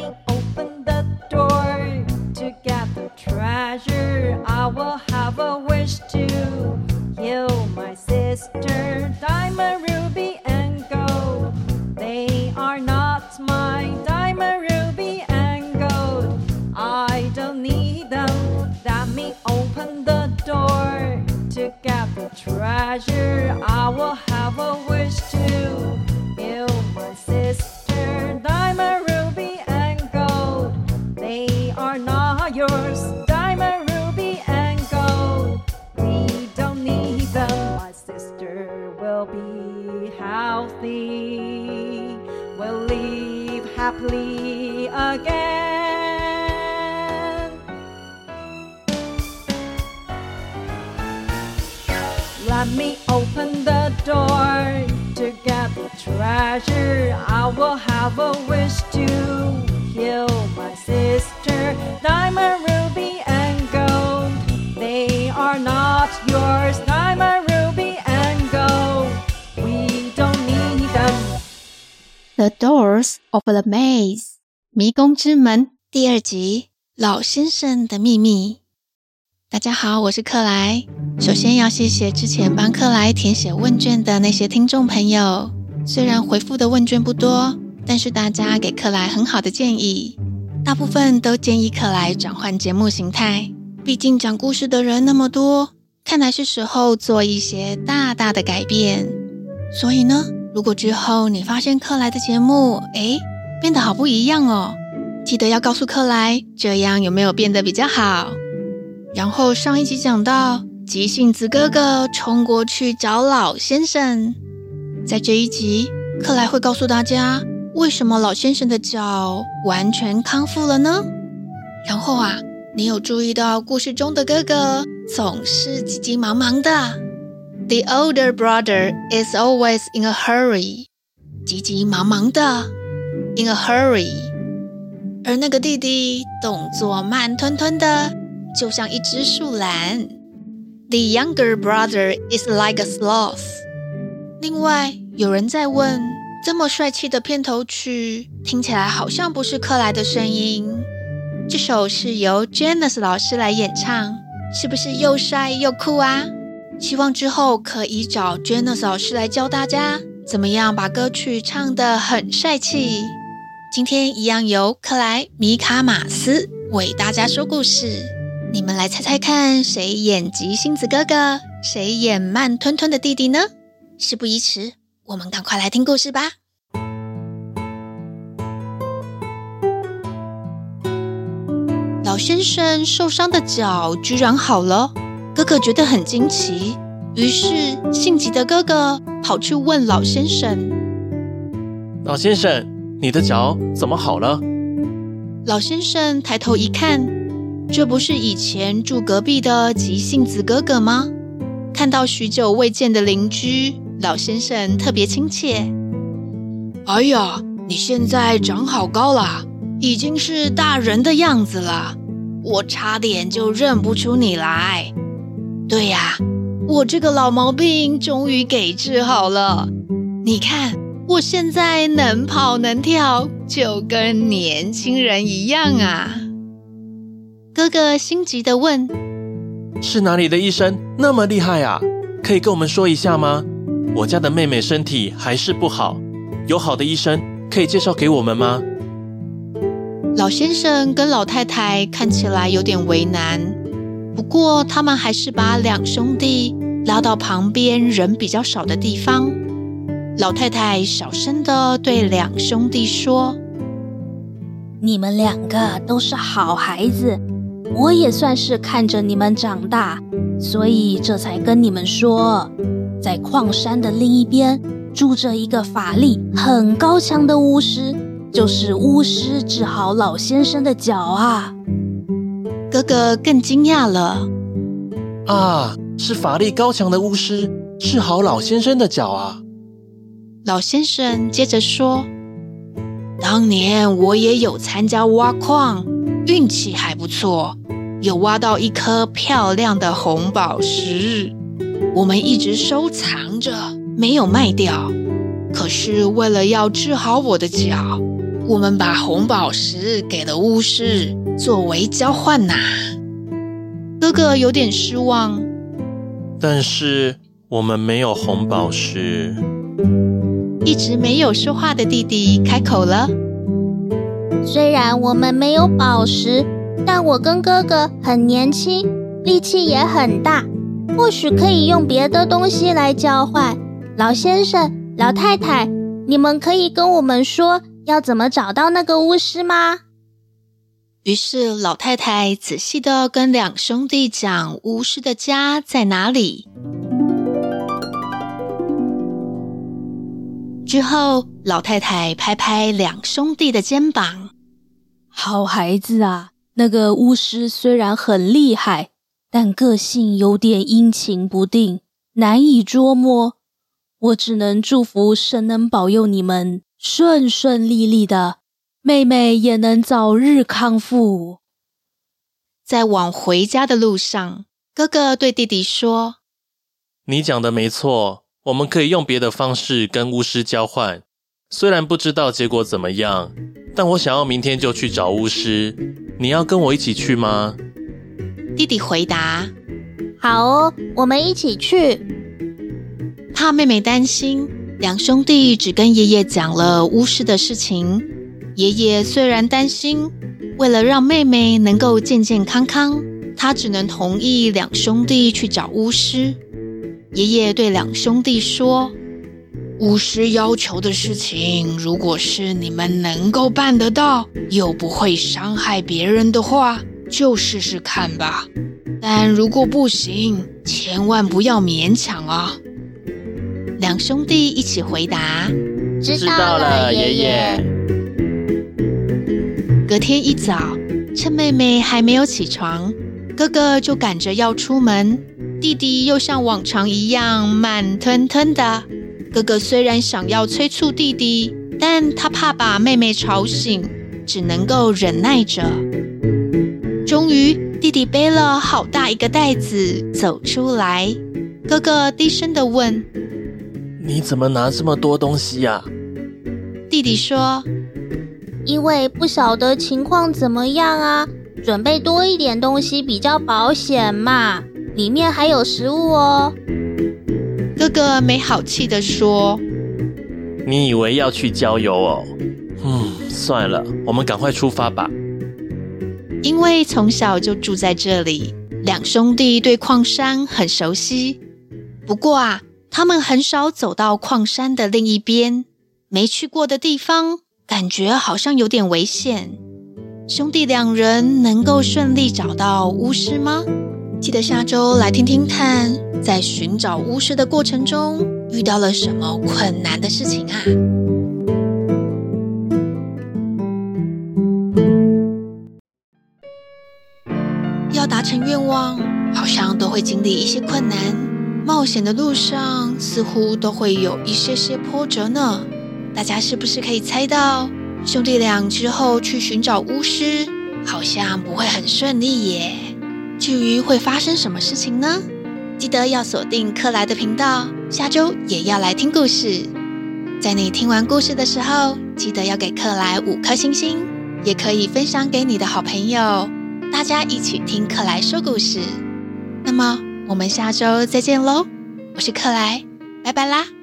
me Let me open the door to get the treasure. I will have a wish to heal my sister. Diamond, ruby, and gold. They are not yours. Diamond, ruby, and gold. We don't need them. The Doors of the Maze，迷宫之门第二集，老先生的秘密。 大家好，我是克莱。首先要谢谢之前帮克莱填写问卷的那些听众朋友。虽然回复的问卷不多，但是大家给克莱很好的建议，大部分都建议克莱转换节目形态。毕竟讲故事的人那么多，看来是时候做一些大大的改变。所以呢，如果之后你发现克莱的节目，诶，变得好不一样哦，记得要告诉克莱，这样有没有变得比较好？然后上一集讲到，急性子哥哥冲过去找老先生。在这一集，克莱会告诉大家，为什么老先生的脚完全康复了呢？然后啊，你有注意到故事中的哥哥总是急急忙忙的？The older brother is always in a hurry，急急忙忙的，in a hurry。而那个弟弟动作慢吞吞的。就像一只树懒。The younger brother is like a sloth。另外，有人在问：这么帅气的片头曲，听起来好像不是克莱的声音。这首是由 Janice 老师来演唱，是不是又帅又酷啊？希望之后可以找 Janice 老师来教大家，怎么样把歌曲唱得很帅气。今天一样由克莱米卡马斯为大家说故事。你们来猜猜看，谁演急性子哥哥，谁演慢吞吞的弟弟呢？事不宜迟，我们赶快来听故事吧。老先生受伤的脚居然好了，哥哥觉得很惊奇，于是性急的哥哥跑去问老先生：“老先生，你的脚怎么好了？”老先生抬头一看。这不是以前住隔壁的急性子哥哥吗？看到许久未见的邻居，老先生特别亲切。哎呀，你现在长好高了，已经是大人的样子了，我差点就认不出你来。对呀，我这个老毛病终于给治好了。你看，我现在能跑能跳，就跟年轻人一样啊。哥哥心急的问：“是哪里的医生那么厉害啊？可以跟我们说一下吗？我家的妹妹身体还是不好，有好的医生可以介绍给我们吗？”老先生跟老太太看起来有点为难，不过他们还是把两兄弟拉到旁边人比较少的地方。老太太小声的对两兄弟说：“你们两个都是好孩子。”我也算是看着你们长大，所以这才跟你们说，在矿山的另一边住着一个法力很高强的巫师，就是巫师治好老先生的脚啊！哥哥更惊讶了，啊，是法力高强的巫师治好老先生的脚啊！老先生接着说，当年我也有参加挖矿，运气还不错。有挖到一颗漂亮的红宝石，我们一直收藏着，没有卖掉。可是为了要治好我的脚，我们把红宝石给了巫师作为交换呐。哥哥有点失望，但是我们没有红宝石。一直没有说话的弟弟开口了：“虽然我们没有宝石，但我跟哥哥很年轻，力气也很大，或许可以用别的东西来交换。老先生、老太太，你们可以跟我们说要怎么找到那个巫师吗？”于是老太太仔细的跟两兄弟讲巫师的家在哪里。之后，老太太拍拍两兄弟的肩膀：“好孩子啊，那个巫师虽然很厉害，但个性有点阴晴不定，难以捉摸。我只能祝福神能保佑你们顺顺利利的，妹妹也能早日康复。”在往回家的路上，哥哥对弟弟说：“你讲的没错。”我们可以用别的方式跟巫师交换，虽然不知道结果怎么样，但我想要明天就去找巫师。你要跟我一起去吗？弟弟回答：“好哦，我们一起去。”怕妹妹担心，两兄弟只跟爷爷讲了巫师的事情。爷爷虽然担心，为了让妹妹能够健健康康，他只能同意两兄弟去找巫师。爷爷对两兄弟说：“巫师要求的事情，如果是你们能够办得到，又不会伤害别人的话，就试试看吧。但如果不行，千万不要勉强啊！”两兄弟一起回答：“知道了，爷爷。”隔天一早，趁妹妹还没有起床，哥哥就赶着要出门。弟弟又像往常一样慢吞吞的。哥哥虽然想要催促弟弟，但他怕把妹妹吵醒，只能够忍耐着。终于，弟弟背了好大一个袋子走出来。哥哥低声的问：“你怎么拿这么多东西呀？”弟弟说：“因为不晓得情况怎么样啊，准备多一点东西比较保险嘛。”里面还有食物哦，哥哥没好气地说：“你以为要去郊游哦？嗯，算了，我们赶快出发吧。”因为从小就住在这里，两兄弟对矿山很熟悉。不过啊，他们很少走到矿山的另一边，没去过的地方，感觉好像有点危险。兄弟两人能够顺利找到巫师吗？记得下周来听听看，在寻找巫师的过程中遇到了什么困难的事情啊？要达成愿望，好像都会经历一些困难。冒险的路上似乎都会有一些些波折呢。大家是不是可以猜到，兄弟俩之后去寻找巫师，好像不会很顺利耶？至于会发生什么事情呢？记得要锁定克莱的频道，下周也要来听故事。在你听完故事的时候，记得要给克莱五颗星星，也可以分享给你的好朋友，大家一起听克莱说故事。那么我们下周再见喽！我是克莱，拜拜啦。